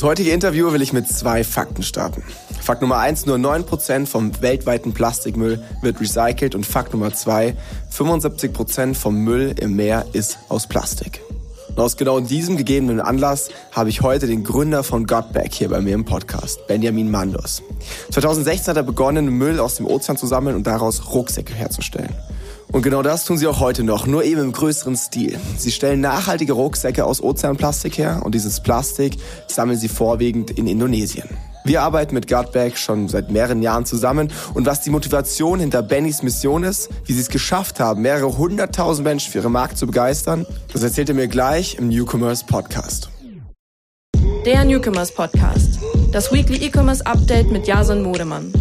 Das heutige Interview will ich mit zwei Fakten starten. Fakt Nummer eins: nur 9% vom weltweiten Plastikmüll wird recycelt und Fakt Nummer zwei: 75% vom Müll im Meer ist aus Plastik. Und aus genau diesem gegebenen Anlass habe ich heute den Gründer von Gotback hier bei mir im Podcast, Benjamin Mandos. 2016 hat er begonnen, Müll aus dem Ozean zu sammeln und daraus Rucksäcke herzustellen. Und genau das tun sie auch heute noch, nur eben im größeren Stil. Sie stellen nachhaltige Rucksäcke aus Ozeanplastik her und dieses Plastik sammeln sie vorwiegend in Indonesien. Wir arbeiten mit Gutback schon seit mehreren Jahren zusammen und was die Motivation hinter Bennys Mission ist, wie sie es geschafft haben, mehrere hunderttausend Menschen für ihre Marke zu begeistern, das erzählt er mir gleich im Newcomers Podcast. Der Newcomers Podcast. Das Weekly E-Commerce Update mit Jason Modemann.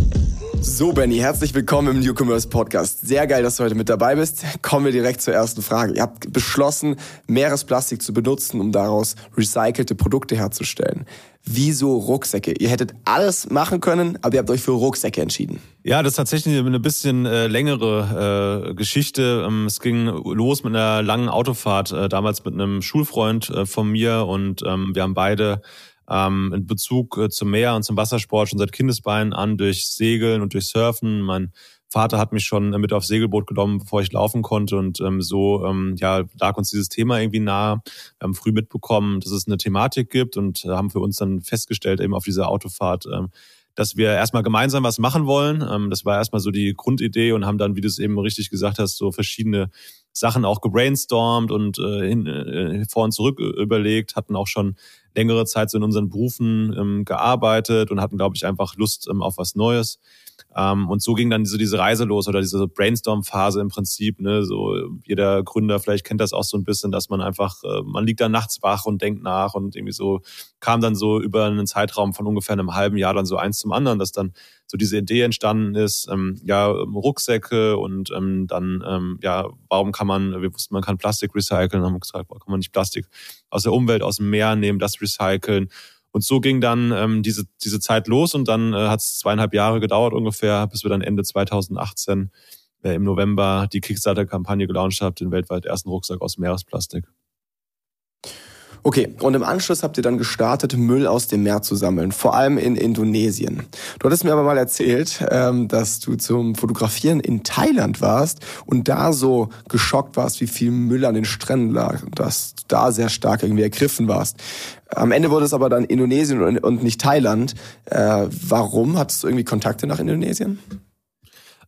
So, Benny, herzlich willkommen im Newcomers Podcast. Sehr geil, dass du heute mit dabei bist. Kommen wir direkt zur ersten Frage. Ihr habt beschlossen, Meeresplastik zu benutzen, um daraus recycelte Produkte herzustellen. Wieso Rucksäcke? Ihr hättet alles machen können, aber ihr habt euch für Rucksäcke entschieden. Ja, das ist tatsächlich eine bisschen äh, längere äh, Geschichte. Ähm, es ging los mit einer langen Autofahrt, äh, damals mit einem Schulfreund äh, von mir und ähm, wir haben beide ähm, in Bezug äh, zum Meer und zum Wassersport schon seit Kindesbeinen an durch Segeln und durch Surfen. Mein Vater hat mich schon mit aufs Segelboot genommen, bevor ich laufen konnte und ähm, so ähm, ja lag uns dieses Thema irgendwie nahe. Wir haben früh mitbekommen, dass es eine Thematik gibt und haben für uns dann festgestellt eben auf dieser Autofahrt, ähm, dass wir erstmal gemeinsam was machen wollen. Ähm, das war erstmal so die Grundidee und haben dann, wie du es eben richtig gesagt hast, so verschiedene Sachen auch gebrainstormt und äh, hin, äh, vor und zurück überlegt, hatten auch schon längere Zeit so in unseren Berufen ähm, gearbeitet und hatten, glaube ich, einfach Lust ähm, auf was Neues. Ähm, und so ging dann diese, diese Reise los oder diese Brainstorm-Phase im Prinzip. Ne? So jeder Gründer vielleicht kennt das auch so ein bisschen, dass man einfach, äh, man liegt dann nachts wach und denkt nach und irgendwie so kam dann so über einen Zeitraum von ungefähr einem halben Jahr dann so eins zum anderen, dass dann so diese Idee entstanden ist, ähm, ja, Rucksäcke und ähm, dann, ähm, ja, warum kann man, wir wussten, man kann Plastik recyceln, haben gesagt, warum kann man nicht Plastik aus der Umwelt, aus dem Meer nehmen, das recyceln und so ging dann ähm, diese, diese Zeit los und dann äh, hat es zweieinhalb Jahre gedauert ungefähr, bis wir dann Ende 2018 äh, im November die Kickstarter-Kampagne gelauncht haben, den weltweit ersten Rucksack aus Meeresplastik. Okay, und im Anschluss habt ihr dann gestartet, Müll aus dem Meer zu sammeln, vor allem in Indonesien. Du hattest mir aber mal erzählt, ähm, dass du zum Fotografieren in Thailand warst und da so geschockt warst, wie viel Müll an den Stränden lag dass du da sehr stark irgendwie ergriffen warst. Am Ende wurde es aber dann Indonesien und nicht Thailand. Äh, warum? Hattest du irgendwie Kontakte nach Indonesien?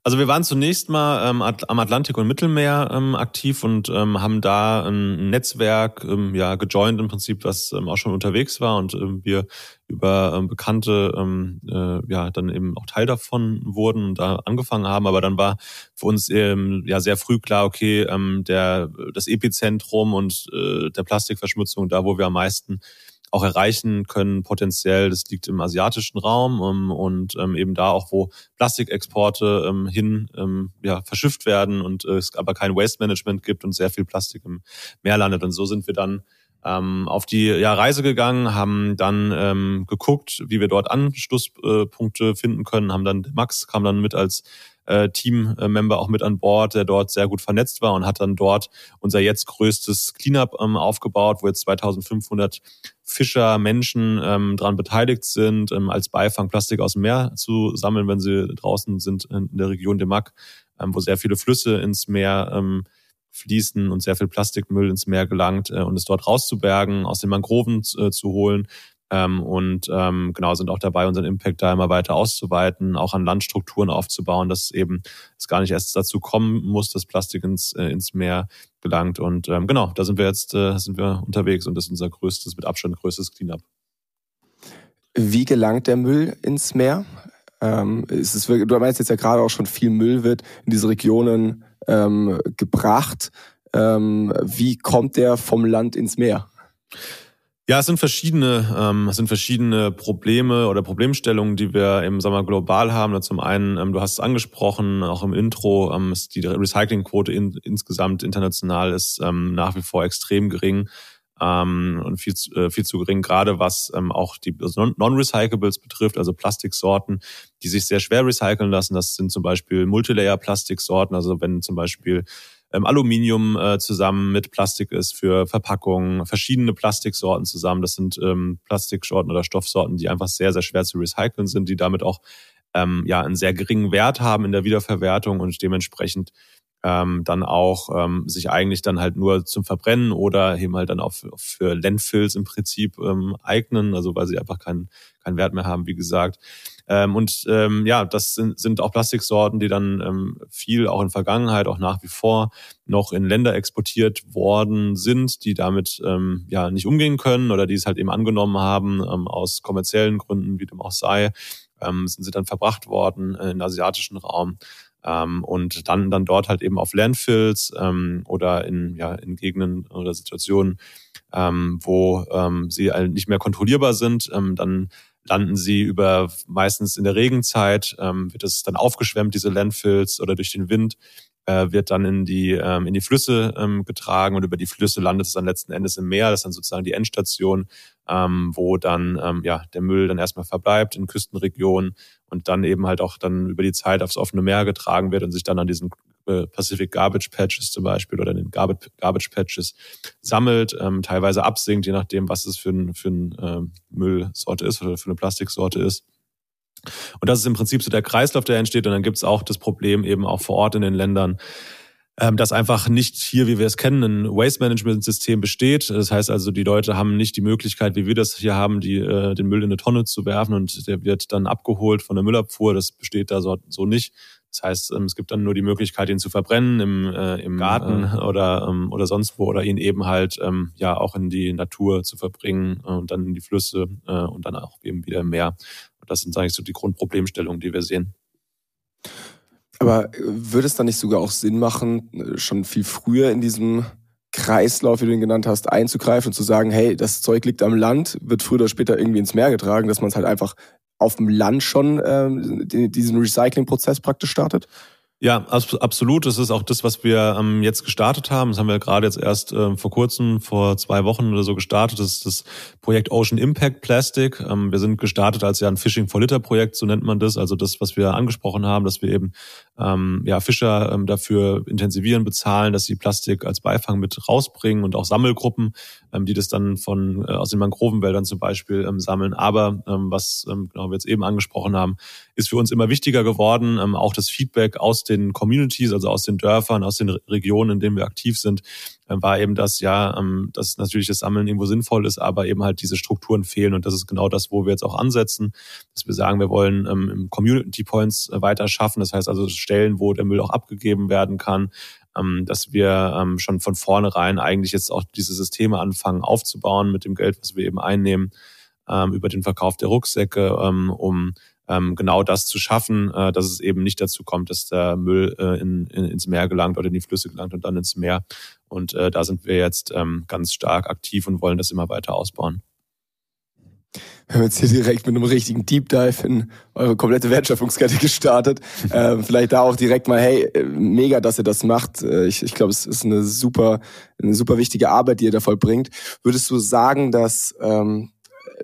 Also wir waren zunächst mal ähm, am Atlantik und Mittelmeer ähm, aktiv und ähm, haben da ein Netzwerk ähm, ja gejoint im Prinzip, was ähm, auch schon unterwegs war und ähm, wir über ähm, Bekannte ähm, äh, ja dann eben auch Teil davon wurden und da angefangen haben. Aber dann war für uns ähm, ja sehr früh klar, okay, ähm, der das Epizentrum und äh, der Plastikverschmutzung, da wo wir am meisten auch erreichen können potenziell. Das liegt im asiatischen Raum ähm, und ähm, eben da auch, wo Plastikexporte ähm, hin ähm, ja, verschifft werden und äh, es aber kein Waste Management gibt und sehr viel Plastik im Meer landet. Und so sind wir dann ähm, auf die ja, Reise gegangen, haben dann ähm, geguckt, wie wir dort Anschlusspunkte finden können, haben dann Max kam dann mit als äh, Teammember auch mit an Bord, der dort sehr gut vernetzt war und hat dann dort unser jetzt größtes Cleanup ähm, aufgebaut, wo jetzt 2500 Fischer, Menschen ähm, daran beteiligt sind, ähm, als Beifang Plastik aus dem Meer zu sammeln, wenn sie draußen sind in der Region Demac, ähm, wo sehr viele Flüsse ins Meer ähm, fließen und sehr viel Plastikmüll ins Meer gelangt äh, und es dort rauszubergen, aus den Mangroven äh, zu holen ähm, und ähm, genau sind auch dabei, unseren Impact da immer weiter auszuweiten, auch an Landstrukturen aufzubauen, dass eben es gar nicht erst dazu kommen muss, dass Plastik ins, äh, ins Meer gelangt. Und ähm, genau, da sind wir jetzt äh, sind wir unterwegs und das ist unser größtes, mit Abstand größtes Cleanup. Wie gelangt der Müll ins Meer? Ähm, ist es, du meinst jetzt ja gerade auch schon, viel Müll wird in diese Regionen ähm, gebracht. Ähm, wie kommt der vom Land ins Meer? Ja, es sind verschiedene, ähm, es sind verschiedene Probleme oder Problemstellungen, die wir im Sommer global haben. Zum einen, ähm, du hast es angesprochen, auch im Intro, ähm, ist die Recyclingquote in, insgesamt international ist ähm, nach wie vor extrem gering ähm, und viel, äh, viel zu gering, gerade was ähm, auch die Non-Recyclables betrifft, also Plastiksorten, die sich sehr schwer recyceln lassen. Das sind zum Beispiel Multilayer-Plastiksorten, also wenn zum Beispiel ähm, Aluminium äh, zusammen mit Plastik ist für Verpackungen, verschiedene Plastiksorten zusammen. Das sind ähm, Plastiksorten oder Stoffsorten, die einfach sehr, sehr schwer zu recyceln sind, die damit auch ähm, ja einen sehr geringen Wert haben in der Wiederverwertung und dementsprechend ähm, dann auch ähm, sich eigentlich dann halt nur zum Verbrennen oder eben halt dann auch für, für Landfills im Prinzip ähm, eignen, also weil sie einfach keinen keinen Wert mehr haben, wie gesagt. Ähm, und ähm, ja, das sind, sind auch Plastiksorten, die dann ähm, viel auch in Vergangenheit, auch nach wie vor noch in Länder exportiert worden sind, die damit ähm, ja nicht umgehen können oder die es halt eben angenommen haben ähm, aus kommerziellen Gründen, wie dem auch sei, ähm, sind sie dann verbracht worden in den asiatischen Raum ähm, und dann dann dort halt eben auf Landfills ähm, oder in ja in Gegenden oder Situationen, ähm, wo ähm, sie halt nicht mehr kontrollierbar sind, ähm, dann landen sie über meistens in der Regenzeit, ähm, wird es dann aufgeschwemmt, diese Landfills oder durch den Wind äh, wird dann in die, ähm, in die Flüsse ähm, getragen und über die Flüsse landet es dann letzten Endes im Meer. Das ist dann sozusagen die Endstation, ähm, wo dann ähm, ja, der Müll dann erstmal verbleibt in Küstenregionen und dann eben halt auch dann über die Zeit aufs offene Meer getragen wird und sich dann an diesen äh, Pacific Garbage Patches zum Beispiel oder den Garbage, Garbage Patches sammelt, ähm, teilweise absinkt, je nachdem, was es für ein, für ein ähm, Müllsorte ist oder für eine Plastiksorte ist. Und das ist im Prinzip so der Kreislauf, der entsteht. Und dann gibt es auch das Problem eben auch vor Ort in den Ländern, ähm, dass einfach nicht hier, wie wir es kennen, ein Waste-Management-System besteht. Das heißt also, die Leute haben nicht die Möglichkeit, wie wir das hier haben, die, äh, den Müll in eine Tonne zu werfen und der wird dann abgeholt von der Müllabfuhr. Das besteht da so, so nicht. Das heißt, ähm, es gibt dann nur die Möglichkeit, ihn zu verbrennen im, äh, im Garten äh, oder, ähm, oder sonst wo oder ihn eben halt ähm, ja auch in die Natur zu verbringen äh, und dann in die Flüsse äh, und dann auch eben wieder im Meer. Das sind eigentlich so die Grundproblemstellungen, die wir sehen. Aber würde es dann nicht sogar auch Sinn machen, schon viel früher in diesem Kreislauf, wie du ihn genannt hast, einzugreifen und zu sagen, hey, das Zeug liegt am Land, wird früher oder später irgendwie ins Meer getragen, dass man es halt einfach auf dem Land schon ähm, diesen Recycling-Prozess praktisch startet? Ja, absolut. Das ist auch das, was wir ähm, jetzt gestartet haben. Das haben wir gerade jetzt erst ähm, vor kurzem, vor zwei Wochen oder so gestartet. Das ist das Projekt Ocean Impact Plastic. Ähm, wir sind gestartet als ja ein Fishing for Litter Projekt, so nennt man das. Also das, was wir angesprochen haben, dass wir eben ähm, ja, Fischer ähm, dafür intensivieren, bezahlen, dass sie Plastik als Beifang mit rausbringen und auch Sammelgruppen, ähm, die das dann von äh, aus den Mangrovenwäldern zum Beispiel ähm, sammeln. Aber ähm, was ähm, genau wir jetzt eben angesprochen haben, ist für uns immer wichtiger geworden, ähm, auch das Feedback aus den Communities, also aus den Dörfern, aus den Regionen, in denen wir aktiv sind, war eben das, ja, ähm, dass natürlich das Sammeln irgendwo sinnvoll ist, aber eben halt diese Strukturen fehlen. Und das ist genau das, wo wir jetzt auch ansetzen, dass wir sagen, wir wollen ähm, Community Points äh, weiter schaffen. Das heißt also Stellen, wo der Müll auch abgegeben werden kann, ähm, dass wir schon von vornherein eigentlich jetzt auch diese Systeme anfangen aufzubauen mit dem Geld, was wir eben einnehmen über den Verkauf der Rucksäcke, um ähm, genau das zu schaffen, äh, dass es eben nicht dazu kommt, dass der Müll äh, in, in, ins Meer gelangt oder in die Flüsse gelangt und dann ins Meer. Und äh, da sind wir jetzt ähm, ganz stark aktiv und wollen das immer weiter ausbauen. Wir haben jetzt hier direkt mit einem richtigen Deep Dive in eure komplette Wertschöpfungskette gestartet. ähm, vielleicht da auch direkt mal, hey, äh, mega, dass ihr das macht. Äh, ich, ich glaube, es ist eine super, eine super wichtige Arbeit, die ihr da vollbringt. Würdest du sagen, dass, ähm,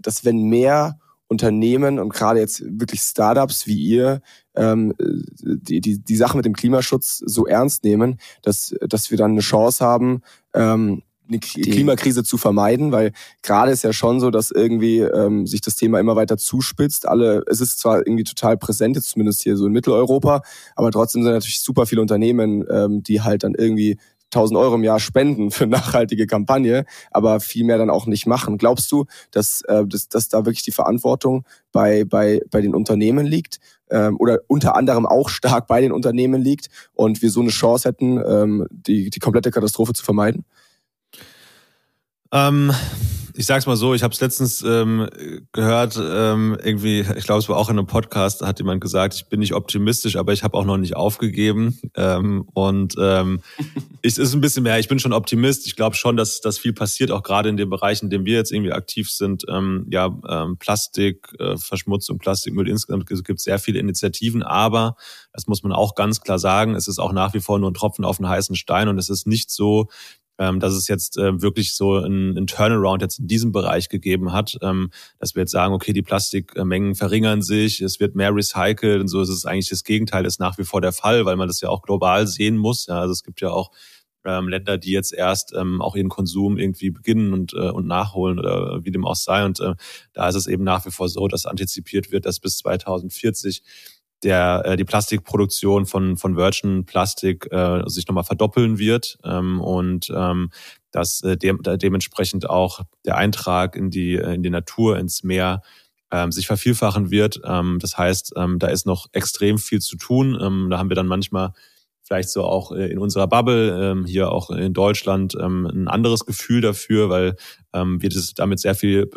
dass wenn mehr Unternehmen und gerade jetzt wirklich Startups wie ihr ähm, die, die, die Sache mit dem Klimaschutz so ernst nehmen, dass, dass wir dann eine Chance haben, ähm, eine Klimakrise zu vermeiden, weil gerade ist ja schon so, dass irgendwie ähm, sich das Thema immer weiter zuspitzt. Alle, es ist zwar irgendwie total präsent, jetzt zumindest hier so in Mitteleuropa, aber trotzdem sind natürlich super viele Unternehmen, ähm, die halt dann irgendwie 1000 Euro im Jahr spenden für nachhaltige Kampagne, aber viel mehr dann auch nicht machen. Glaubst du, dass, äh, dass, dass da wirklich die Verantwortung bei, bei, bei den Unternehmen liegt ähm, oder unter anderem auch stark bei den Unternehmen liegt und wir so eine Chance hätten, ähm, die, die komplette Katastrophe zu vermeiden? Ähm, ich sag's mal so, ich habe es letztens ähm, gehört, ähm, irgendwie, ich glaube, es war auch in einem Podcast, da hat jemand gesagt, ich bin nicht optimistisch, aber ich habe auch noch nicht aufgegeben. Ähm, und ähm, es ist ein bisschen mehr, ich bin schon Optimist. Ich glaube schon, dass, dass viel passiert, auch gerade in den Bereichen, in denen wir jetzt irgendwie aktiv sind. Ähm, ja, ähm, Plastik, äh, Verschmutzung, Plastikmüll insgesamt, es gibt sehr viele Initiativen, aber das muss man auch ganz klar sagen, es ist auch nach wie vor nur ein Tropfen auf einen heißen Stein und es ist nicht so, ähm, dass es jetzt äh, wirklich so ein, ein Turnaround jetzt in diesem Bereich gegeben hat, ähm, dass wir jetzt sagen, okay, die Plastikmengen verringern sich, es wird mehr recycelt und so ist es eigentlich das Gegenteil, ist nach wie vor der Fall, weil man das ja auch global sehen muss. Ja, also es gibt ja auch ähm, Länder, die jetzt erst ähm, auch ihren Konsum irgendwie beginnen und, äh, und nachholen oder wie dem auch sei. Und äh, da ist es eben nach wie vor so, dass antizipiert wird, dass bis 2040 der äh, die Plastikproduktion von von Virgin Plastik äh, sich nochmal verdoppeln wird ähm, und ähm, dass äh, de dementsprechend auch der Eintrag in die äh, in die Natur ins Meer ähm, sich vervielfachen wird. Ähm, das heißt, ähm, da ist noch extrem viel zu tun. Ähm, da haben wir dann manchmal vielleicht so auch äh, in unserer Bubble, ähm, hier auch in Deutschland, ähm, ein anderes Gefühl dafür, weil ähm, wir das damit sehr viel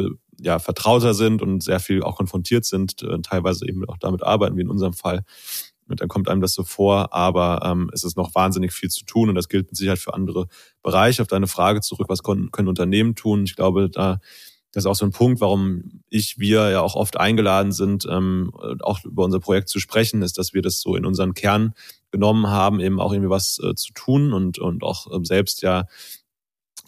ja, vertrauter sind und sehr viel auch konfrontiert sind, äh, teilweise eben auch damit arbeiten, wie in unserem Fall. Und dann kommt einem das so vor, aber ähm, es ist noch wahnsinnig viel zu tun und das gilt mit Sicherheit für andere Bereiche. Auf deine Frage zurück, was können, können Unternehmen tun? Ich glaube, da das ist auch so ein Punkt, warum ich, wir ja auch oft eingeladen sind, ähm, auch über unser Projekt zu sprechen, ist, dass wir das so in unseren Kern genommen haben, eben auch irgendwie was äh, zu tun und, und auch ähm, selbst ja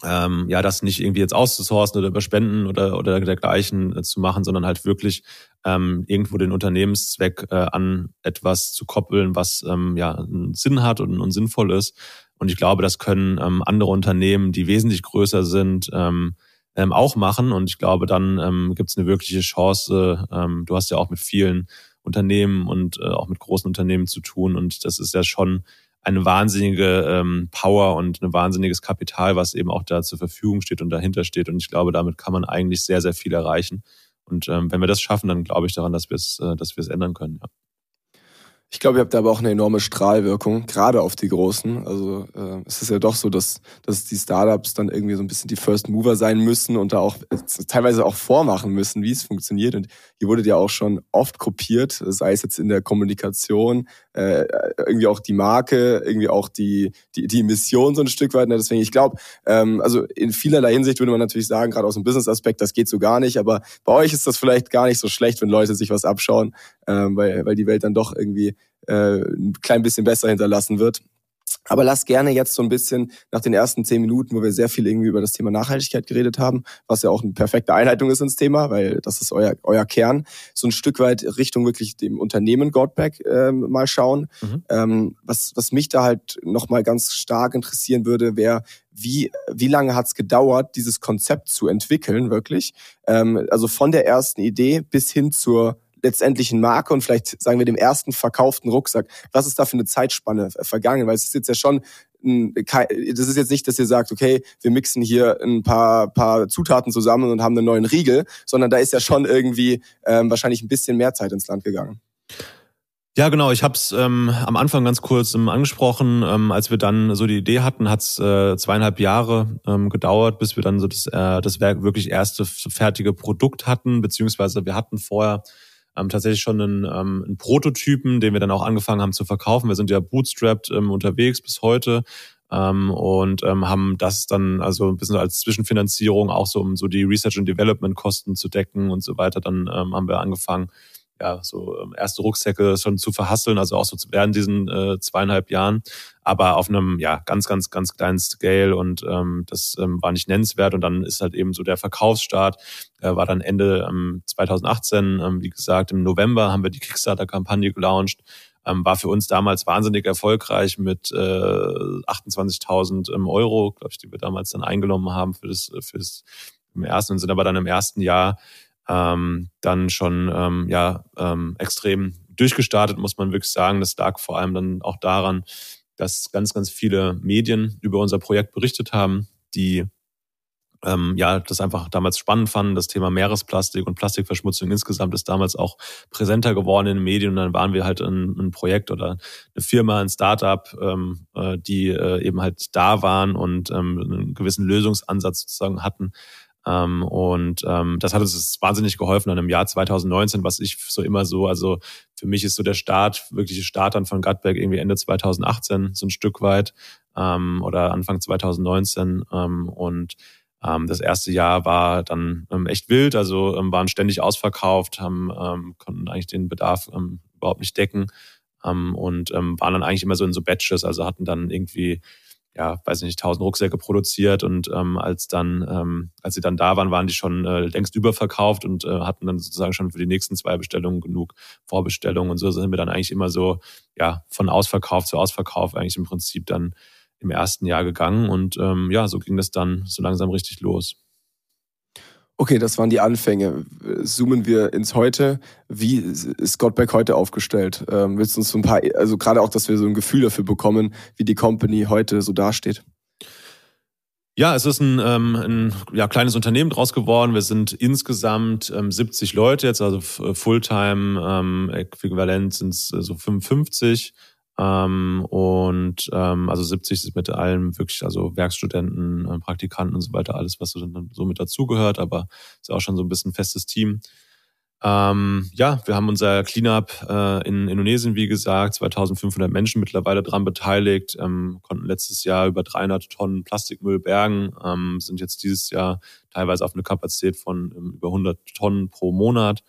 ähm, ja, das nicht irgendwie jetzt auszusourcen oder über Spenden oder, oder dergleichen äh, zu machen, sondern halt wirklich ähm, irgendwo den Unternehmenszweck äh, an etwas zu koppeln, was ähm, ja einen Sinn hat und, und sinnvoll ist. Und ich glaube, das können ähm, andere Unternehmen, die wesentlich größer sind, ähm, ähm, auch machen. Und ich glaube, dann ähm, gibt es eine wirkliche Chance. Ähm, du hast ja auch mit vielen Unternehmen und äh, auch mit großen Unternehmen zu tun. Und das ist ja schon eine wahnsinnige ähm, Power und ein wahnsinniges Kapital, was eben auch da zur Verfügung steht und dahinter steht. Und ich glaube, damit kann man eigentlich sehr, sehr viel erreichen. Und ähm, wenn wir das schaffen, dann glaube ich daran, dass wir es, äh, dass wir es ändern können. Ja. Ich glaube, ihr habt da aber auch eine enorme Strahlwirkung, gerade auf die Großen. Also äh, es ist ja doch so, dass, dass die Startups dann irgendwie so ein bisschen die First Mover sein müssen und da auch äh, teilweise auch vormachen müssen, wie es funktioniert. Und ihr wurdet ja auch schon oft kopiert, sei es jetzt in der Kommunikation, äh, irgendwie auch die Marke, irgendwie auch die, die, die Mission so ein Stück weit. Ne? Deswegen, ich glaube, ähm, also in vielerlei Hinsicht würde man natürlich sagen, gerade aus dem Business-Aspekt, das geht so gar nicht. Aber bei euch ist das vielleicht gar nicht so schlecht, wenn Leute sich was abschauen, ähm, weil, weil die Welt dann doch irgendwie äh, ein klein bisschen besser hinterlassen wird. Aber lass gerne jetzt so ein bisschen nach den ersten zehn Minuten, wo wir sehr viel irgendwie über das Thema Nachhaltigkeit geredet haben, was ja auch eine perfekte Einleitung ist ins Thema, weil das ist euer, euer Kern, so ein Stück weit Richtung wirklich dem Unternehmen Godback ähm, mal schauen. Mhm. Ähm, was, was mich da halt nochmal ganz stark interessieren würde, wäre, wie, wie lange hat es gedauert, dieses Konzept zu entwickeln, wirklich? Ähm, also von der ersten Idee bis hin zur letztendlichen Marke und vielleicht sagen wir dem ersten verkauften Rucksack. Was ist da für eine Zeitspanne vergangen? Weil es ist jetzt ja schon das ist jetzt nicht, dass ihr sagt, okay, wir mixen hier ein paar, paar Zutaten zusammen und haben einen neuen Riegel, sondern da ist ja schon irgendwie ähm, wahrscheinlich ein bisschen mehr Zeit ins Land gegangen. Ja, genau. Ich habe es ähm, am Anfang ganz kurz ähm, angesprochen. Ähm, als wir dann so die Idee hatten, hat es äh, zweieinhalb Jahre ähm, gedauert, bis wir dann so das, äh, das wirklich erste fertige Produkt hatten, beziehungsweise wir hatten vorher ähm, tatsächlich schon einen, ähm, einen Prototypen, den wir dann auch angefangen haben zu verkaufen. Wir sind ja bootstrapped ähm, unterwegs bis heute ähm, und ähm, haben das dann also ein bisschen als Zwischenfinanzierung auch so, um so die Research and Development Kosten zu decken und so weiter. Dann ähm, haben wir angefangen, ja, so ähm, erste Rucksäcke schon zu verhasseln, also auch so während diesen äh, zweieinhalb Jahren, aber auf einem ja ganz, ganz, ganz kleinen Scale und ähm, das ähm, war nicht nennenswert. Und dann ist halt eben so der Verkaufsstart, äh, war dann Ende ähm, 2018, ähm, wie gesagt, im November haben wir die Kickstarter-Kampagne gelauncht, ähm, war für uns damals wahnsinnig erfolgreich mit äh, 28.000 ähm, Euro, glaube ich, die wir damals dann eingenommen haben für das, für das im ersten und sind aber dann im ersten Jahr ähm, dann schon ähm, ja ähm, extrem durchgestartet, muss man wirklich sagen. Das lag vor allem dann auch daran, dass ganz, ganz viele Medien über unser Projekt berichtet haben, die ähm, ja das einfach damals spannend fanden. Das Thema Meeresplastik und Plastikverschmutzung insgesamt ist damals auch präsenter geworden in den Medien. Und dann waren wir halt ein, ein Projekt oder eine Firma, ein Startup, ähm, äh, die äh, eben halt da waren und ähm, einen gewissen Lösungsansatz sozusagen hatten ähm, und ähm, das hat uns wahnsinnig geholfen dann im Jahr 2019, was ich so immer so, also für mich ist so der Start, wirkliche Start dann von Gutberg irgendwie Ende 2018, so ein Stück weit, ähm, oder Anfang 2019. Ähm, und ähm, das erste Jahr war dann ähm, echt wild, also ähm, waren ständig ausverkauft, haben, ähm, konnten eigentlich den Bedarf ähm, überhaupt nicht decken ähm, und ähm, waren dann eigentlich immer so in so Batches, also hatten dann irgendwie ja, weiß ich nicht, tausend Rucksäcke produziert und ähm, als dann, ähm, als sie dann da waren, waren die schon äh, längst überverkauft und äh, hatten dann sozusagen schon für die nächsten zwei Bestellungen genug Vorbestellungen und so sind wir dann eigentlich immer so, ja, von Ausverkauf zu Ausverkauf eigentlich im Prinzip dann im ersten Jahr gegangen und ähm, ja, so ging das dann so langsam richtig los. Okay, das waren die Anfänge. Zoomen wir ins Heute. Wie ist Gottberg heute aufgestellt? Ähm, willst du uns so ein paar, also gerade auch, dass wir so ein Gefühl dafür bekommen, wie die Company heute so dasteht? Ja, es ist ein, ähm, ein ja, kleines Unternehmen draus geworden. Wir sind insgesamt ähm, 70 Leute jetzt, also Fulltime ähm, sind es äh, so 55. Ähm, und ähm, also 70 ist mit allem wirklich, also Werkstudenten, äh, Praktikanten und so weiter, alles, was so, so mit dazugehört, aber ist auch schon so ein bisschen festes Team. Ähm, ja, wir haben unser Cleanup äh, in Indonesien, wie gesagt, 2500 Menschen mittlerweile dran beteiligt, ähm, konnten letztes Jahr über 300 Tonnen Plastikmüll bergen, ähm, sind jetzt dieses Jahr teilweise auf eine Kapazität von ähm, über 100 Tonnen pro Monat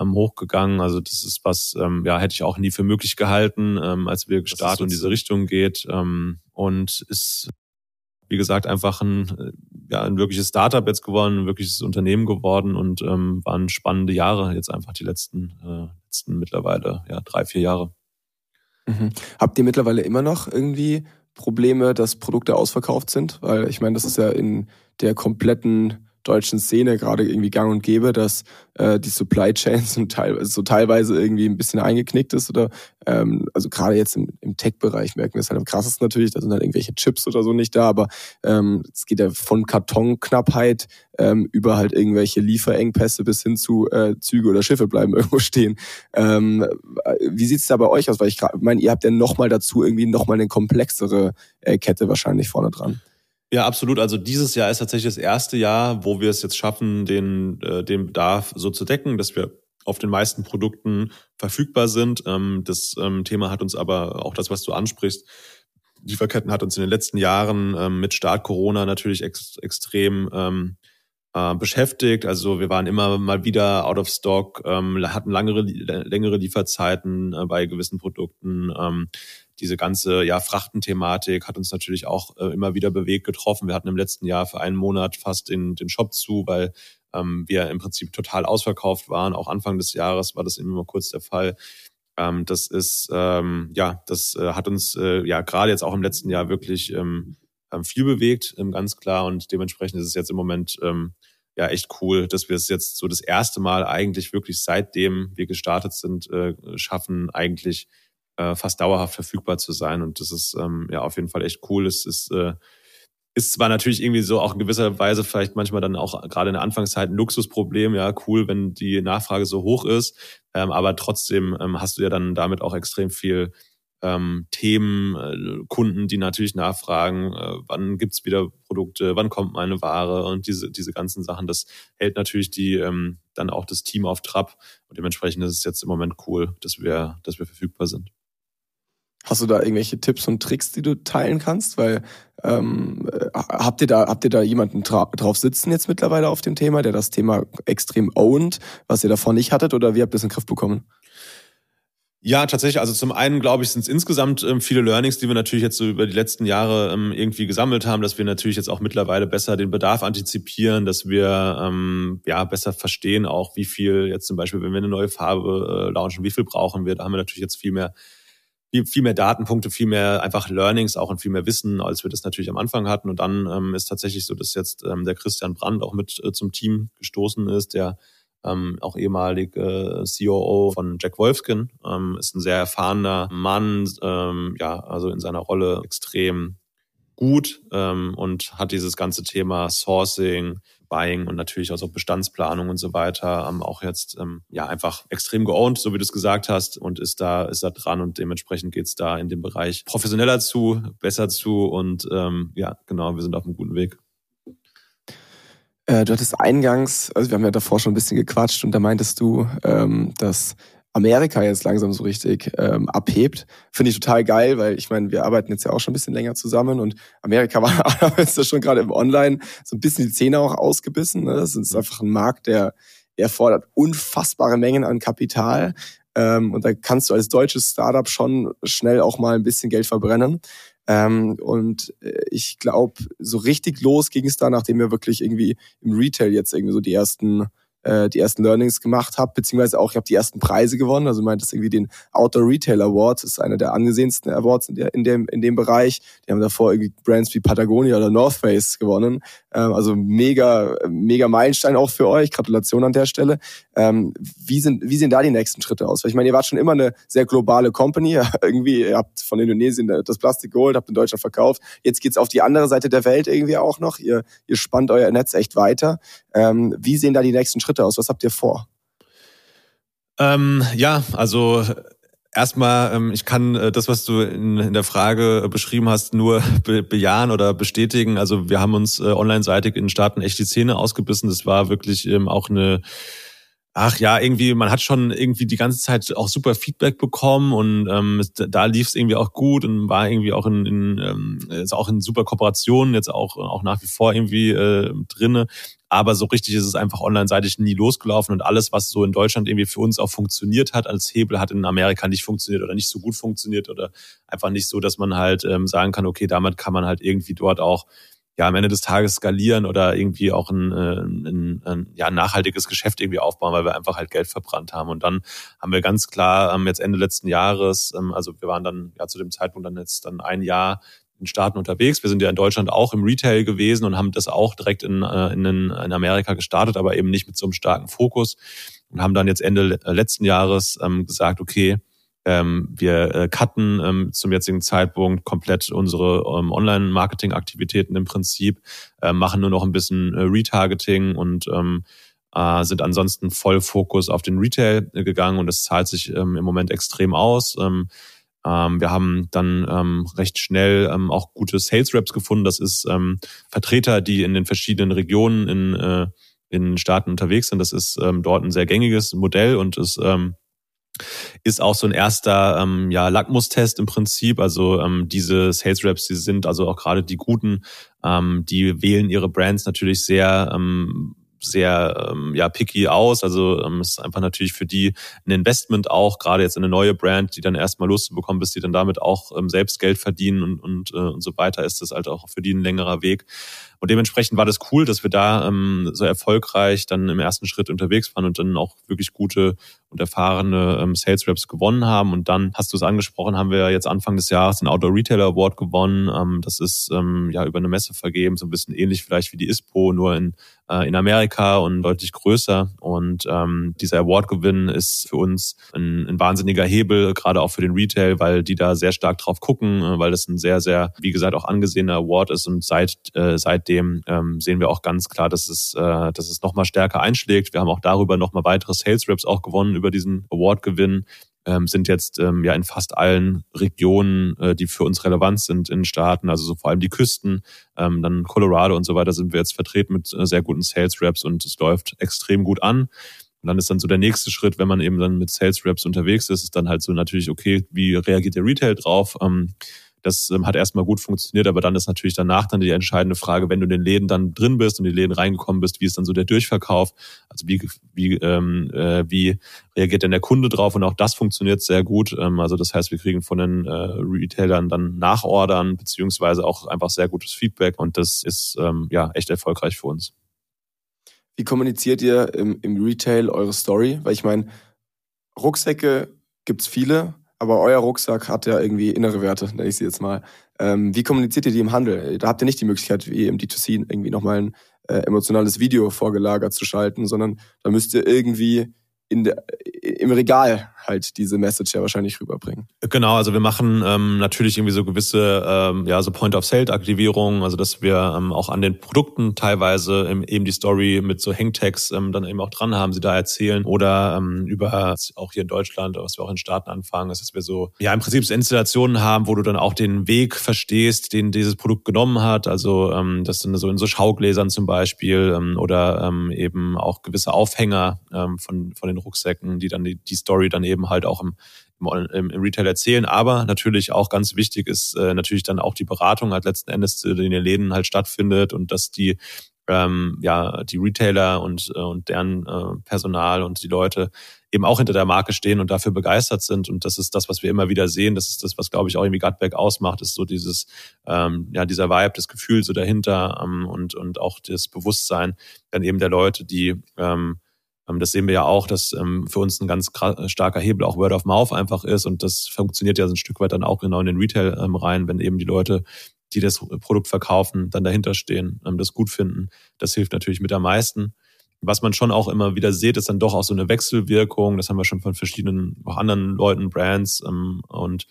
ähm, hochgegangen. Also das ist was, ähm, ja, hätte ich auch nie für möglich gehalten, ähm, als wir gestartet und diese Richtung geht. Ähm, und ist wie gesagt, einfach ein, äh, ja, ein wirkliches Startup jetzt geworden, ein wirkliches Unternehmen geworden und ähm, waren spannende Jahre jetzt einfach die letzten, äh, letzten mittlerweile, ja, drei, vier Jahre. Mhm. Habt ihr mittlerweile immer noch irgendwie Probleme, dass Produkte ausverkauft sind? Weil ich meine, das ist ja in der kompletten deutschen Szene gerade irgendwie gang und gäbe, dass äh, die Supply Chain so, teilweise, so teilweise irgendwie ein bisschen eingeknickt ist oder ähm, also gerade jetzt im, im Tech-Bereich merken wir es halt am krassesten natürlich, da sind halt irgendwelche Chips oder so nicht da, aber ähm, es geht ja von Kartonknappheit ähm, über halt irgendwelche Lieferengpässe bis hin zu äh, Züge oder Schiffe bleiben irgendwo stehen. Ähm, wie sieht's da bei euch aus? Weil ich meine, ihr habt ja nochmal dazu irgendwie nochmal eine komplexere äh, Kette wahrscheinlich vorne dran. Ja, absolut. Also dieses Jahr ist tatsächlich das erste Jahr, wo wir es jetzt schaffen, den, äh, den Bedarf so zu decken, dass wir auf den meisten Produkten verfügbar sind. Ähm, das ähm, Thema hat uns aber auch das, was du ansprichst, Lieferketten hat uns in den letzten Jahren ähm, mit Start Corona natürlich ex extrem ähm, äh, beschäftigt. Also wir waren immer mal wieder out of stock, ähm, hatten langere, längere Lieferzeiten äh, bei gewissen Produkten. Ähm, diese ganze ja, Frachtenthematik hat uns natürlich auch äh, immer wieder bewegt getroffen. Wir hatten im letzten Jahr für einen Monat fast den, den Shop zu, weil ähm, wir im Prinzip total ausverkauft waren. Auch Anfang des Jahres war das immer kurz der Fall. Ähm, das ist, ähm, ja, das äh, hat uns äh, ja gerade jetzt auch im letzten Jahr wirklich ähm, ähm viel bewegt, ähm, ganz klar. Und dementsprechend ist es jetzt im Moment ähm, ja echt cool, dass wir es jetzt so das erste Mal eigentlich wirklich seitdem wir gestartet sind, äh, schaffen, eigentlich äh, fast dauerhaft verfügbar zu sein. Und das ist ähm, ja auf jeden Fall echt cool. Es ist, äh, ist zwar natürlich irgendwie so auch in gewisser Weise vielleicht manchmal dann auch gerade in der Anfangszeit ein Luxusproblem, ja, cool, wenn die Nachfrage so hoch ist, ähm, aber trotzdem ähm, hast du ja dann damit auch extrem viel ähm, Themen, äh, Kunden, die natürlich nachfragen, äh, wann gibt's wieder Produkte, wann kommt meine Ware und diese, diese ganzen Sachen, das hält natürlich die ähm, dann auch das Team auf Trab und dementsprechend ist es jetzt im Moment cool, dass wir, dass wir verfügbar sind. Hast du da irgendwelche Tipps und Tricks, die du teilen kannst? Weil ähm, äh, habt ihr da habt ihr da jemanden drauf sitzen jetzt mittlerweile auf dem Thema, der das Thema extrem ownt, was ihr davor nicht hattet, oder wie habt ihr das in den Griff bekommen? Ja, tatsächlich. Also zum einen, glaube ich, sind es insgesamt ähm, viele Learnings, die wir natürlich jetzt so über die letzten Jahre ähm, irgendwie gesammelt haben, dass wir natürlich jetzt auch mittlerweile besser den Bedarf antizipieren, dass wir ähm, ja besser verstehen auch, wie viel jetzt zum Beispiel, wenn wir eine neue Farbe äh, launchen, wie viel brauchen wir. Da haben wir natürlich jetzt viel mehr viel, viel mehr Datenpunkte, viel mehr einfach Learnings auch und viel mehr Wissen, als wir das natürlich am Anfang hatten. Und dann ähm, ist tatsächlich so, dass jetzt ähm, der Christian Brandt auch mit äh, zum Team gestoßen ist, der ähm, auch ehemalig äh, COO von Jack Wolfskin, ähm, ist ein sehr erfahrener Mann, ähm, ja, also in seiner Rolle extrem gut ähm, und hat dieses ganze Thema Sourcing, Buying und natürlich auch so Bestandsplanung und so weiter ähm, auch jetzt ähm, ja einfach extrem geowned, so wie du es gesagt hast, und ist da, ist da dran und dementsprechend geht's da in dem Bereich professioneller zu, besser zu und ähm, ja, genau, wir sind auf einem guten Weg. Äh, du hattest eingangs, also wir haben ja davor schon ein bisschen gequatscht und da meintest du, ähm, dass Amerika jetzt langsam so richtig ähm, abhebt. Finde ich total geil, weil ich meine, wir arbeiten jetzt ja auch schon ein bisschen länger zusammen und Amerika war jetzt schon gerade im Online so ein bisschen die Zähne auch ausgebissen. Ne? Das ist mhm. einfach ein Markt, der erfordert unfassbare Mengen an Kapital. Ähm, und da kannst du als deutsches Startup schon schnell auch mal ein bisschen Geld verbrennen. Ähm, und äh, ich glaube, so richtig los ging es da, nachdem wir wirklich irgendwie im Retail jetzt irgendwie so die ersten äh, die ersten Learnings gemacht habt, beziehungsweise auch, ich habe die ersten Preise gewonnen. Also meint das irgendwie den Outdoor Retail Award, das ist einer der angesehensten Awards in, der, in, dem, in dem Bereich. Die haben davor irgendwie Brands wie Patagonia oder North Face gewonnen. Ähm, also mega, mega Meilenstein auch für euch. Gratulation an der Stelle. Ähm, wie, sind, wie sehen da die nächsten Schritte aus? Weil ich meine, ihr wart schon immer eine sehr globale Company. irgendwie, ihr habt von Indonesien das Plastik geholt, habt in Deutschland verkauft. Jetzt geht's auf die andere Seite der Welt irgendwie auch noch. Ihr, ihr spannt euer Netz echt weiter. Ähm, wie sehen da die nächsten Schritte aus? Was habt ihr vor? Ähm, ja, also Erstmal, ähm, ich kann äh, das, was du in, der Frage beschrieben hast, nur be bejahen oder bestätigen. Also wir haben uns äh, online-seitig in Staaten echt die Zähne ausgebissen. Das war wirklich ähm, auch eine ach ja, irgendwie, man hat schon irgendwie die ganze Zeit auch super Feedback bekommen und ähm, da lief es irgendwie auch gut und war irgendwie auch in, in ähm, ist auch in super Kooperationen jetzt auch auch nach wie vor irgendwie äh, drinne. Aber so richtig ist es einfach online-seitig nie losgelaufen und alles, was so in Deutschland irgendwie für uns auch funktioniert hat als Hebel, hat in Amerika nicht funktioniert oder nicht so gut funktioniert oder einfach nicht so, dass man halt ähm, sagen kann, okay, damit kann man halt irgendwie dort auch ja am Ende des Tages skalieren oder irgendwie auch ein, äh, ein, ein, ja, nachhaltiges Geschäft irgendwie aufbauen, weil wir einfach halt Geld verbrannt haben. Und dann haben wir ganz klar ähm, jetzt Ende letzten Jahres, ähm, also wir waren dann ja zu dem Zeitpunkt dann jetzt dann ein Jahr in Staaten unterwegs. Wir sind ja in Deutschland auch im Retail gewesen und haben das auch direkt in, äh, in, in Amerika gestartet, aber eben nicht mit so einem starken Fokus und haben dann jetzt Ende letzten Jahres ähm, gesagt, okay, ähm, wir äh, cutten ähm, zum jetzigen Zeitpunkt komplett unsere ähm, Online-Marketing-Aktivitäten im Prinzip, äh, machen nur noch ein bisschen äh, Retargeting und ähm, äh, sind ansonsten voll Fokus auf den Retail gegangen und das zahlt sich ähm, im Moment extrem aus. Ähm, ähm, wir haben dann ähm, recht schnell ähm, auch gute Sales Reps gefunden. Das ist ähm, Vertreter, die in den verschiedenen Regionen in, äh, in Staaten unterwegs sind. Das ist ähm, dort ein sehr gängiges Modell und ist ähm, ist auch so ein erster ähm, ja, Lackmustest im Prinzip. Also ähm, diese Sales Reps, die sind also auch gerade die guten, ähm, die wählen ihre Brands natürlich sehr ähm, sehr ähm, ja picky aus. Also ähm, ist einfach natürlich für die ein Investment auch, gerade jetzt in eine neue Brand, die dann erstmal Lust zu bekommen, bis die dann damit auch ähm, selbst Geld verdienen und, und, äh, und so weiter, ist das halt auch für die ein längerer Weg. Und dementsprechend war das cool, dass wir da ähm, so erfolgreich dann im ersten Schritt unterwegs waren und dann auch wirklich gute und erfahrene ähm, Sales Reps gewonnen haben. Und dann hast du es angesprochen, haben wir jetzt Anfang des Jahres den Outdoor Retailer Award gewonnen. Ähm, das ist ähm, ja über eine Messe vergeben, so ein bisschen ähnlich vielleicht wie die ISPO, nur in, äh, in Amerika und deutlich größer. Und ähm, dieser Award-Gewinn ist für uns ein, ein wahnsinniger Hebel, gerade auch für den Retail, weil die da sehr stark drauf gucken, äh, weil das ein sehr, sehr, wie gesagt, auch angesehener Award ist. Und seit äh, seitdem ähm, sehen wir auch ganz klar, dass es, äh, dass es nochmal stärker einschlägt. Wir haben auch darüber nochmal weitere Sales Reps auch gewonnen über diesen Award-Gewinn, ähm, sind jetzt ähm, ja in fast allen Regionen, äh, die für uns relevant sind in Staaten, also so vor allem die Küsten, ähm, dann Colorado und so weiter sind wir jetzt vertreten mit äh, sehr guten Sales Reps und es läuft extrem gut an. Und dann ist dann so der nächste Schritt, wenn man eben dann mit Sales Reps unterwegs ist, ist dann halt so natürlich, okay, wie reagiert der Retail drauf? Ähm, das ähm, hat erstmal gut funktioniert, aber dann ist natürlich danach dann die entscheidende Frage, wenn du in den Läden dann drin bist und in die Läden reingekommen bist, wie ist dann so der Durchverkauf? Also wie, wie, ähm, äh, wie reagiert denn der Kunde drauf? Und auch das funktioniert sehr gut. Ähm, also das heißt, wir kriegen von den äh, Retailern dann Nachordern beziehungsweise auch einfach sehr gutes Feedback und das ist ähm, ja echt erfolgreich für uns. Wie kommuniziert ihr im, im Retail eure Story? Weil ich meine, Rucksäcke gibt's viele, aber euer Rucksack hat ja irgendwie innere Werte, nenne ich sie jetzt mal. Ähm, wie kommuniziert ihr die im Handel? Da habt ihr nicht die Möglichkeit, wie im D2C irgendwie nochmal ein äh, emotionales Video vorgelagert zu schalten, sondern da müsst ihr irgendwie in der, im Regal halt diese Message ja wahrscheinlich rüberbringen. Genau, also wir machen ähm, natürlich irgendwie so gewisse ähm, ja so Point-of-Sale-Aktivierungen, also dass wir ähm, auch an den Produkten teilweise ähm, eben die Story mit so Hangtags ähm, dann eben auch dran haben, sie da erzählen oder ähm, über auch hier in Deutschland, was wir auch in Staaten anfangen, ist, dass wir so ja im Prinzip Installationen haben, wo du dann auch den Weg verstehst, den dieses Produkt genommen hat, also ähm, das sind so in so Schaugläsern zum Beispiel ähm, oder ähm, eben auch gewisse Aufhänger ähm, von von den Rucksäcken, die dann die, die Story dann eben halt auch im, im, im Retail erzählen. Aber natürlich auch ganz wichtig ist äh, natürlich dann auch die Beratung halt letzten Endes in den Läden halt stattfindet und dass die ähm, ja die Retailer und äh, und deren äh, Personal und die Leute eben auch hinter der Marke stehen und dafür begeistert sind und das ist das, was wir immer wieder sehen. Das ist das, was glaube ich auch irgendwie Gutback ausmacht, ist so dieses ähm, ja dieser Vibe, das Gefühl so dahinter ähm, und und auch das Bewusstsein dann eben der Leute, die Ähm, das sehen wir ja auch, dass ähm, für uns ein ganz starker Hebel auch Word of Mouth einfach ist und das funktioniert ja so ein Stück weit dann auch genau in den Retail ähm, rein, wenn eben die Leute, die das Produkt verkaufen, dann dahinter stehen, das gut finden. Das hilft natürlich mit am meisten. Was man schon auch immer wieder sieht, ist dann doch auch so eine Wechselwirkung. Das haben wir schon von verschiedenen auch anderen Leuten, Brands und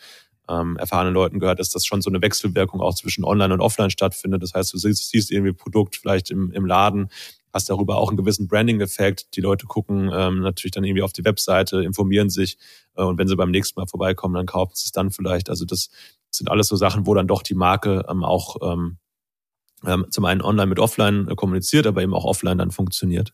erfahrenen Leuten gehört, dass das schon so eine Wechselwirkung auch zwischen Online und Offline stattfindet. Das heißt, du siehst, siehst irgendwie Produkt vielleicht im, im Laden, hast darüber auch einen gewissen Branding-Effekt. Die Leute gucken ähm, natürlich dann irgendwie auf die Webseite, informieren sich äh, und wenn sie beim nächsten Mal vorbeikommen, dann kaufen sie es dann vielleicht. Also das sind alles so Sachen, wo dann doch die Marke ähm, auch ähm, ähm, zum einen online mit offline äh, kommuniziert, aber eben auch offline dann funktioniert.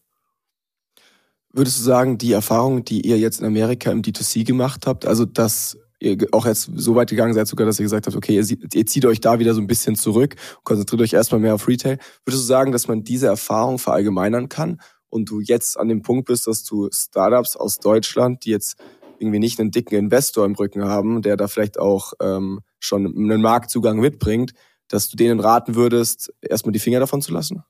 Würdest du sagen, die Erfahrung, die ihr jetzt in Amerika im D2C gemacht habt, also dass ihr auch jetzt so weit gegangen seid sogar, dass ihr gesagt habt, okay, ihr, ihr zieht euch da wieder so ein bisschen zurück, konzentriert euch erstmal mehr auf Retail. Würdest du sagen, dass man diese Erfahrung verallgemeinern kann und du jetzt an dem Punkt bist, dass du Startups aus Deutschland, die jetzt irgendwie nicht einen dicken Investor im Rücken haben, der da vielleicht auch ähm, schon einen Marktzugang mitbringt, dass du denen raten würdest, erstmal die Finger davon zu lassen?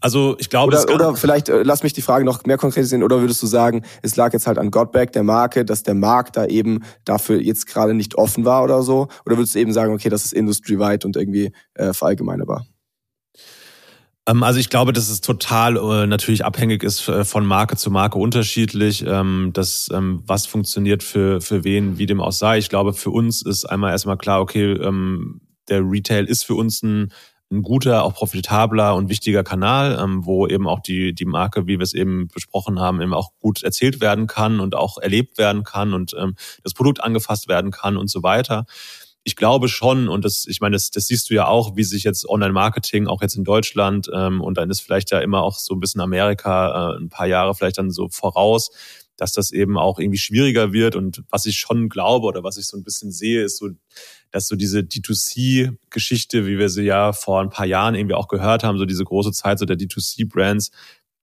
Also ich glaube, oder, oder vielleicht äh, lass mich die Frage noch mehr konkretisieren. Oder würdest du sagen, es lag jetzt halt an Godback, der Marke, dass der Markt da eben dafür jetzt gerade nicht offen war oder so? Oder würdest du eben sagen, okay, das ist industrieweit und irgendwie äh, verallgemeinerbar? Ähm, also ich glaube, dass es total äh, natürlich abhängig ist äh, von Marke zu Marke unterschiedlich, ähm, dass ähm, was funktioniert für für wen, wie dem auch sei. Ich glaube, für uns ist einmal erstmal klar, okay, ähm, der Retail ist für uns ein ein guter, auch profitabler und wichtiger Kanal, ähm, wo eben auch die, die Marke, wie wir es eben besprochen haben, eben auch gut erzählt werden kann und auch erlebt werden kann und ähm, das Produkt angefasst werden kann und so weiter. Ich glaube schon, und das, ich meine, das, das siehst du ja auch, wie sich jetzt Online-Marketing auch jetzt in Deutschland ähm, und dann ist vielleicht ja immer auch so ein bisschen Amerika äh, ein paar Jahre vielleicht dann so voraus, dass das eben auch irgendwie schwieriger wird. Und was ich schon glaube oder was ich so ein bisschen sehe, ist so, dass so diese D2C-Geschichte, wie wir sie ja vor ein paar Jahren irgendwie auch gehört haben, so diese große Zeit so der D2C-Brands,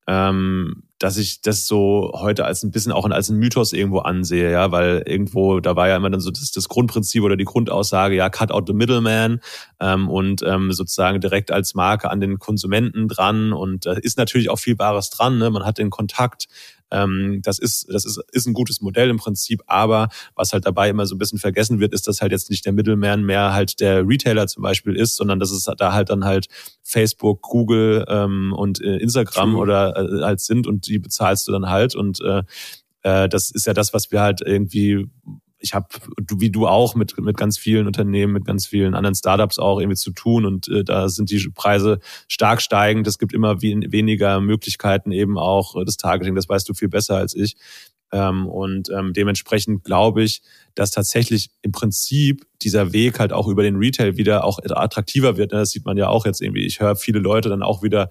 ähm, dass ich das so heute als ein bisschen auch als ein Mythos irgendwo ansehe, ja, weil irgendwo, da war ja immer dann so das, das Grundprinzip oder die Grundaussage, ja, cut out the middleman ähm, und ähm, sozusagen direkt als Marke an den Konsumenten dran und da ist natürlich auch viel Wahres dran, ne? man hat den Kontakt, ähm, das ist, das ist, ist ein gutes Modell im Prinzip, aber was halt dabei immer so ein bisschen vergessen wird, ist, dass halt jetzt nicht der Middleman mehr halt der Retailer zum Beispiel ist, sondern dass es da halt dann halt Facebook, Google ähm, und äh, Instagram True. oder äh, halt sind und die bezahlst du dann halt und äh, äh das ist ja das, was wir halt irgendwie ich habe, wie du auch, mit, mit ganz vielen Unternehmen, mit ganz vielen anderen Startups auch irgendwie zu tun und äh, da sind die Preise stark steigend. Es gibt immer wen, weniger Möglichkeiten eben auch äh, das Targeting, das weißt du viel besser als ich. Ähm, und ähm, dementsprechend glaube ich, dass tatsächlich im Prinzip dieser Weg halt auch über den Retail wieder auch attraktiver wird. Das sieht man ja auch jetzt irgendwie. Ich höre viele Leute dann auch wieder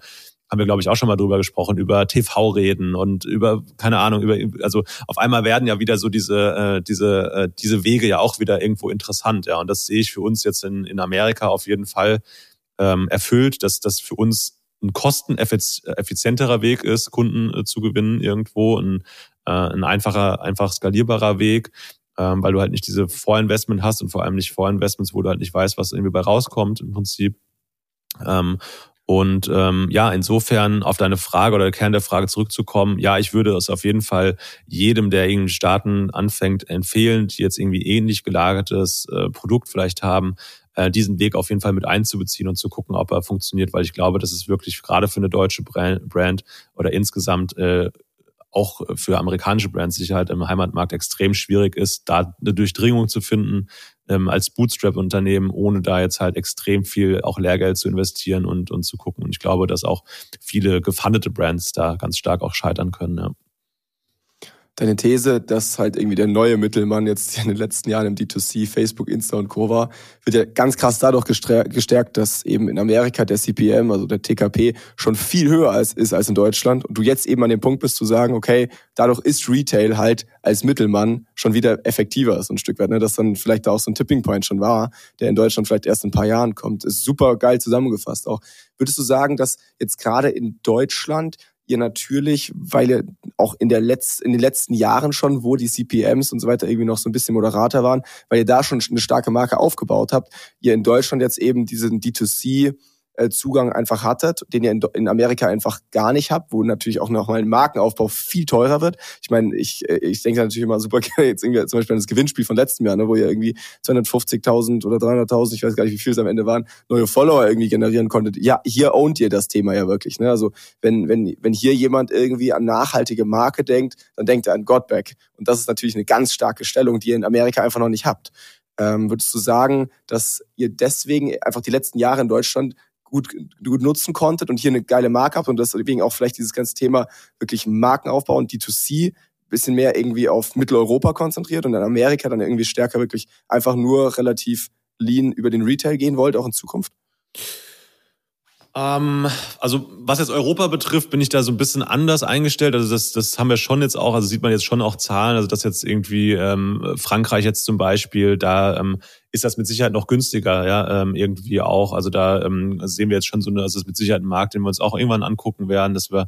haben wir, glaube ich, auch schon mal drüber gesprochen, über TV-Reden und über, keine Ahnung, über, also auf einmal werden ja wieder so diese, äh, diese, äh, diese Wege ja auch wieder irgendwo interessant, ja. Und das sehe ich für uns jetzt in, in Amerika auf jeden Fall ähm, erfüllt, dass das für uns ein kosteneffizienterer Weg ist, Kunden äh, zu gewinnen irgendwo, ein, äh, ein einfacher, einfach skalierbarer Weg, ähm, weil du halt nicht diese Vorinvestment hast und vor allem nicht Vorinvestments, wo du halt nicht weißt, was irgendwie bei rauskommt im Prinzip. Ähm, und ähm, ja, insofern auf deine Frage oder Kern der Frage zurückzukommen, ja, ich würde es auf jeden Fall jedem, der irgendwie Staaten anfängt, empfehlen, die jetzt irgendwie ähnlich gelagertes äh, Produkt vielleicht haben, äh, diesen Weg auf jeden Fall mit einzubeziehen und zu gucken, ob er funktioniert, weil ich glaube, dass es wirklich gerade für eine deutsche Brand oder insgesamt äh, auch für amerikanische Brands Sicherheit im Heimatmarkt extrem schwierig ist, da eine Durchdringung zu finden, ähm, als Bootstrap-Unternehmen, ohne da jetzt halt extrem viel auch Lehrgeld zu investieren und, und zu gucken. Und ich glaube, dass auch viele gefundete Brands da ganz stark auch scheitern können. Ja deine These, dass halt irgendwie der neue Mittelmann jetzt in den letzten Jahren im D2C, Facebook, Insta und Co. war, wird ja ganz krass dadurch gestärkt, dass eben in Amerika der CPM, also der TKP, schon viel höher ist als in Deutschland. Und du jetzt eben an dem Punkt bist zu sagen, okay, dadurch ist Retail halt als Mittelmann schon wieder effektiver, so ein Stück weit, ne? dass dann vielleicht da auch so ein Tipping Point schon war, der in Deutschland vielleicht erst in ein paar Jahren kommt. Ist super geil zusammengefasst auch. Würdest du sagen, dass jetzt gerade in Deutschland ihr natürlich, weil ihr auch in, der Letz-, in den letzten Jahren schon, wo die CPMs und so weiter irgendwie noch so ein bisschen moderater waren, weil ihr da schon eine starke Marke aufgebaut habt, ihr in Deutschland jetzt eben diesen D2C äh, Zugang einfach hattet, den ihr in, in Amerika einfach gar nicht habt, wo natürlich auch nochmal ein Markenaufbau viel teurer wird. Ich meine, ich, äh, ich denke natürlich immer super gerne jetzt irgendwie zum Beispiel an das Gewinnspiel von letztem Jahr, ne, wo ihr irgendwie 250.000 oder 300.000, ich weiß gar nicht, wie viel es am Ende waren, neue Follower irgendwie generieren konntet. Ja, hier ownt ihr das Thema ja wirklich. Ne? Also wenn, wenn, wenn hier jemand irgendwie an nachhaltige Marke denkt, dann denkt er an Godback. Und das ist natürlich eine ganz starke Stellung, die ihr in Amerika einfach noch nicht habt. Ähm, würdest du sagen, dass ihr deswegen einfach die letzten Jahre in Deutschland gut, gut nutzen konntet und hier eine geile Marke habt und deswegen auch vielleicht dieses ganze Thema wirklich Markenaufbau und D2C bisschen mehr irgendwie auf Mitteleuropa konzentriert und in Amerika dann irgendwie stärker wirklich einfach nur relativ lean über den Retail gehen wollt, auch in Zukunft? Ähm, also was jetzt Europa betrifft, bin ich da so ein bisschen anders eingestellt. Also das, das haben wir schon jetzt auch, also sieht man jetzt schon auch Zahlen, also dass jetzt irgendwie ähm, Frankreich jetzt zum Beispiel, da ähm, ist das mit Sicherheit noch günstiger, ja, ähm, irgendwie auch. Also da ähm, sehen wir jetzt schon so eine, also das ist mit Sicherheit ein Markt, den wir uns auch irgendwann angucken werden, dass wir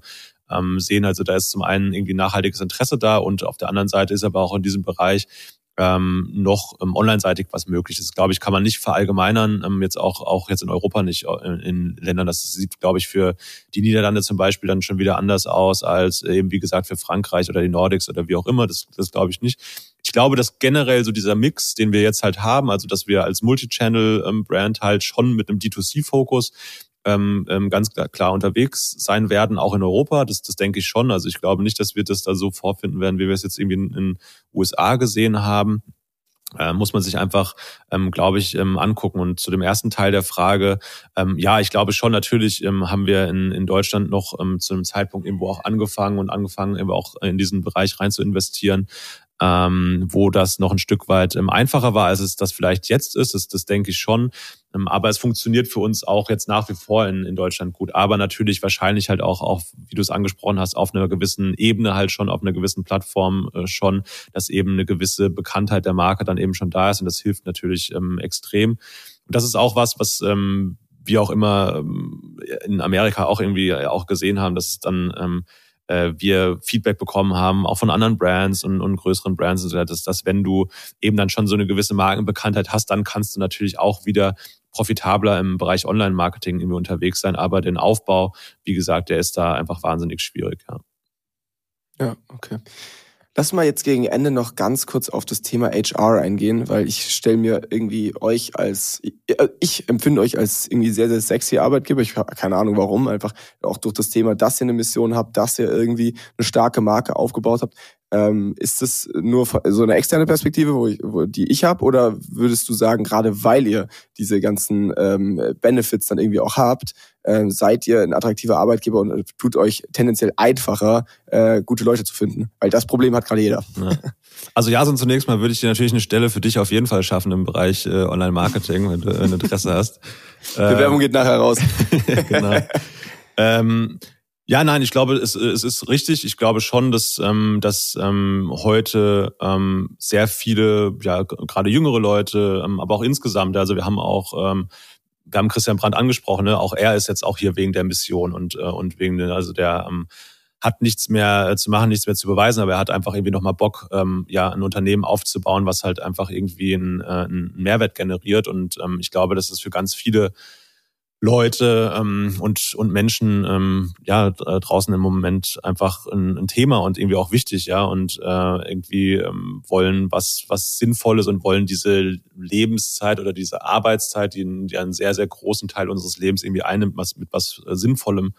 ähm, sehen, also da ist zum einen irgendwie nachhaltiges Interesse da und auf der anderen Seite ist aber auch in diesem Bereich ähm, noch ähm, online-seitig was möglich ist. Glaube ich, kann man nicht verallgemeinern, ähm, jetzt auch, auch jetzt in Europa nicht, äh, in, in Ländern. Das sieht, glaube ich, für die Niederlande zum Beispiel dann schon wieder anders aus als eben, wie gesagt, für Frankreich oder die Nordics oder wie auch immer. Das, das glaube ich nicht. Ich glaube, dass generell so dieser Mix, den wir jetzt halt haben, also dass wir als Multichannel-Brand halt schon mit einem D2C-Fokus ähm, ähm, ganz klar unterwegs sein werden, auch in Europa. Das, das denke ich schon. Also ich glaube nicht, dass wir das da so vorfinden werden, wie wir es jetzt irgendwie in den USA gesehen haben. Äh, muss man sich einfach, ähm, glaube ich, ähm, angucken. Und zu dem ersten Teil der Frage, ähm, ja, ich glaube schon, natürlich ähm, haben wir in, in Deutschland noch ähm, zu einem Zeitpunkt irgendwo auch angefangen und angefangen, eben auch in diesen Bereich rein zu investieren ähm, wo das noch ein Stück weit ähm, einfacher war, als es das vielleicht jetzt ist. Das, das denke ich schon. Ähm, aber es funktioniert für uns auch jetzt nach wie vor in, in Deutschland gut. Aber natürlich wahrscheinlich halt auch auf, wie du es angesprochen hast, auf einer gewissen Ebene halt schon, auf einer gewissen Plattform äh, schon, dass eben eine gewisse Bekanntheit der Marke dann eben schon da ist. Und das hilft natürlich ähm, extrem. Und das ist auch was, was ähm, wir auch immer ähm, in Amerika auch irgendwie auch gesehen haben, dass es dann ähm, äh, wir Feedback bekommen haben, auch von anderen Brands und, und größeren Brands und so weiter, dass, dass wenn du eben dann schon so eine gewisse Markenbekanntheit hast, dann kannst du natürlich auch wieder profitabler im Bereich Online-Marketing irgendwie unterwegs sein. Aber den Aufbau, wie gesagt, der ist da einfach wahnsinnig schwierig. Ja, ja okay. Lass mal jetzt gegen Ende noch ganz kurz auf das Thema HR eingehen, weil ich stelle mir irgendwie euch als, ich empfinde euch als irgendwie sehr, sehr sexy Arbeitgeber. Ich habe keine Ahnung warum, einfach auch durch das Thema, dass ihr eine Mission habt, dass ihr irgendwie eine starke Marke aufgebaut habt. Ähm, ist das nur so eine externe Perspektive, wo ich, wo, die ich habe, oder würdest du sagen, gerade weil ihr diese ganzen ähm, Benefits dann irgendwie auch habt, ähm, seid ihr ein attraktiver Arbeitgeber und äh, tut euch tendenziell einfacher, äh, gute Leute zu finden? Weil das Problem hat gerade jeder. Ja. Also Jason, zunächst mal würde ich dir natürlich eine Stelle für dich auf jeden Fall schaffen im Bereich äh, Online-Marketing, wenn du ein Interesse hast. Bewerbung geht nachher raus. genau. ähm, ja, nein, ich glaube, es, es ist richtig. Ich glaube schon, dass, ähm, dass ähm, heute ähm, sehr viele, ja, gerade jüngere Leute, ähm, aber auch insgesamt, also wir haben auch, ähm, wir haben Christian Brandt angesprochen, ne? auch er ist jetzt auch hier wegen der Mission und, äh, und wegen, also der ähm, hat nichts mehr zu machen, nichts mehr zu beweisen, aber er hat einfach irgendwie nochmal Bock, ähm, ja, ein Unternehmen aufzubauen, was halt einfach irgendwie einen, äh, einen Mehrwert generiert. Und ähm, ich glaube, das ist für ganz viele Leute ähm, und, und Menschen ähm, ja draußen im Moment einfach ein, ein Thema und irgendwie auch wichtig, ja, und äh, irgendwie ähm, wollen was, was Sinnvolles und wollen diese Lebenszeit oder diese Arbeitszeit, die, die einen sehr, sehr großen Teil unseres Lebens irgendwie einnimmt, was mit was Sinnvollem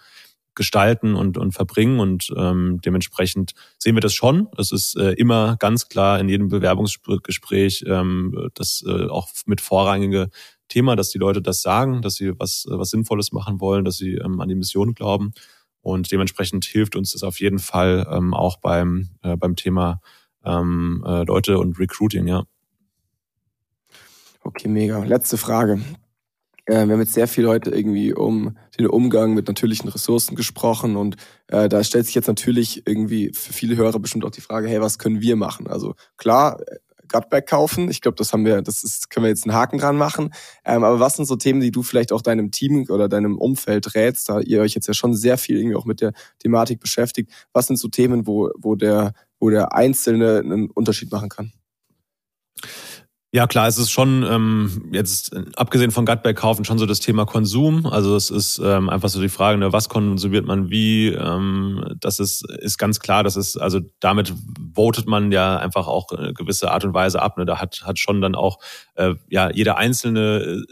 gestalten und, und verbringen. Und ähm, dementsprechend sehen wir das schon. Es ist äh, immer ganz klar in jedem Bewerbungsgespräch, ähm, das äh, auch mit vorrangige Thema, dass die Leute das sagen, dass sie was, was Sinnvolles machen wollen, dass sie ähm, an die Mission glauben. Und dementsprechend hilft uns das auf jeden Fall ähm, auch beim, äh, beim Thema ähm, äh, Leute und Recruiting, ja. Okay, mega. Letzte Frage. Äh, wir haben jetzt sehr viel heute irgendwie um den Umgang mit natürlichen Ressourcen gesprochen und äh, da stellt sich jetzt natürlich irgendwie für viele Hörer bestimmt auch die Frage, hey, was können wir machen? Also klar, Gutback kaufen. Ich glaube, das haben wir, das ist, können wir jetzt einen Haken dran machen. Ähm, aber was sind so Themen, die du vielleicht auch deinem Team oder deinem Umfeld rätst, da ihr euch jetzt ja schon sehr viel irgendwie auch mit der Thematik beschäftigt? Was sind so Themen, wo, wo der, wo der Einzelne einen Unterschied machen kann? Ja, klar, es ist schon ähm, jetzt abgesehen von Gutberg kaufen schon so das Thema Konsum. Also es ist ähm, einfach so die Frage, ne, was konsumiert man wie. Ähm, das ist ist ganz klar. Das ist also damit votet man ja einfach auch eine gewisse Art und Weise ab. Ne? Da hat hat schon dann auch äh, ja jeder einzelne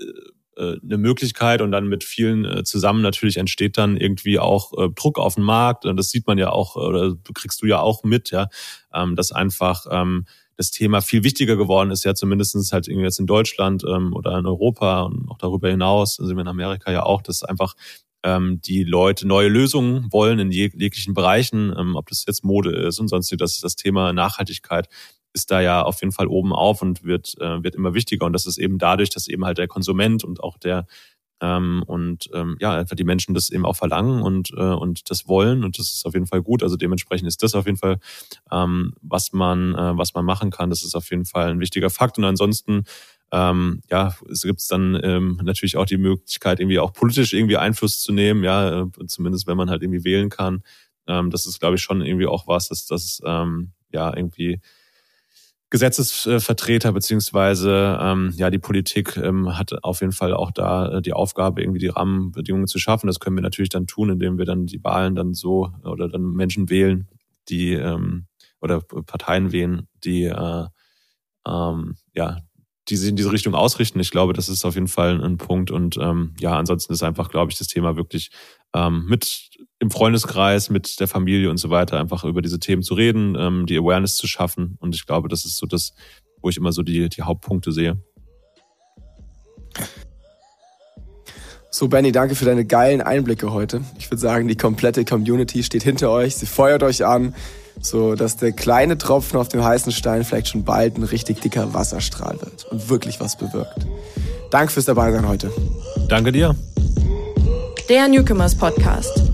äh, äh eine Möglichkeit und dann mit vielen äh, zusammen natürlich entsteht dann irgendwie auch äh, Druck auf den Markt. Und das sieht man ja auch oder kriegst du ja auch mit, ja, ähm, dass einfach ähm, das Thema viel wichtiger geworden ist, ja zumindestens halt irgendwie jetzt in Deutschland ähm, oder in Europa und auch darüber hinaus, wir in Amerika ja auch, dass einfach ähm, die Leute neue Lösungen wollen in jeg jeglichen Bereichen, ähm, ob das jetzt Mode ist und sonst das das Thema Nachhaltigkeit ist da ja auf jeden Fall oben auf und wird, äh, wird immer wichtiger. Und das ist eben dadurch, dass eben halt der Konsument und auch der ähm, und ähm, ja, einfach die Menschen das eben auch verlangen und, äh, und das wollen und das ist auf jeden Fall gut. Also dementsprechend ist das auf jeden Fall, ähm, was man, äh, was man machen kann. Das ist auf jeden Fall ein wichtiger Fakt. Und ansonsten ähm, ja, es gibt dann ähm, natürlich auch die Möglichkeit, irgendwie auch politisch irgendwie Einfluss zu nehmen, ja, äh, zumindest wenn man halt irgendwie wählen kann. Ähm, das ist, glaube ich, schon irgendwie auch was, dass das ähm, ja irgendwie Gesetzesvertreter beziehungsweise ähm, ja die Politik ähm, hat auf jeden Fall auch da äh, die Aufgabe, irgendwie die Rahmenbedingungen zu schaffen. Das können wir natürlich dann tun, indem wir dann die Wahlen dann so oder dann Menschen wählen, die ähm, oder Parteien wählen, die äh, ähm, ja die sich in diese Richtung ausrichten. Ich glaube, das ist auf jeden Fall ein Punkt. Und ähm, ja, ansonsten ist einfach, glaube ich, das Thema wirklich ähm, mit im Freundeskreis, mit der Familie und so weiter einfach über diese Themen zu reden, ähm, die Awareness zu schaffen. Und ich glaube, das ist so das, wo ich immer so die, die Hauptpunkte sehe. So, Benny, danke für deine geilen Einblicke heute. Ich würde sagen, die komplette Community steht hinter euch. Sie feuert euch an, so dass der kleine Tropfen auf dem heißen Stein vielleicht schon bald ein richtig dicker Wasserstrahl wird und wirklich was bewirkt. Danke fürs Dabeisein heute. Danke dir. Der Newcomers Podcast.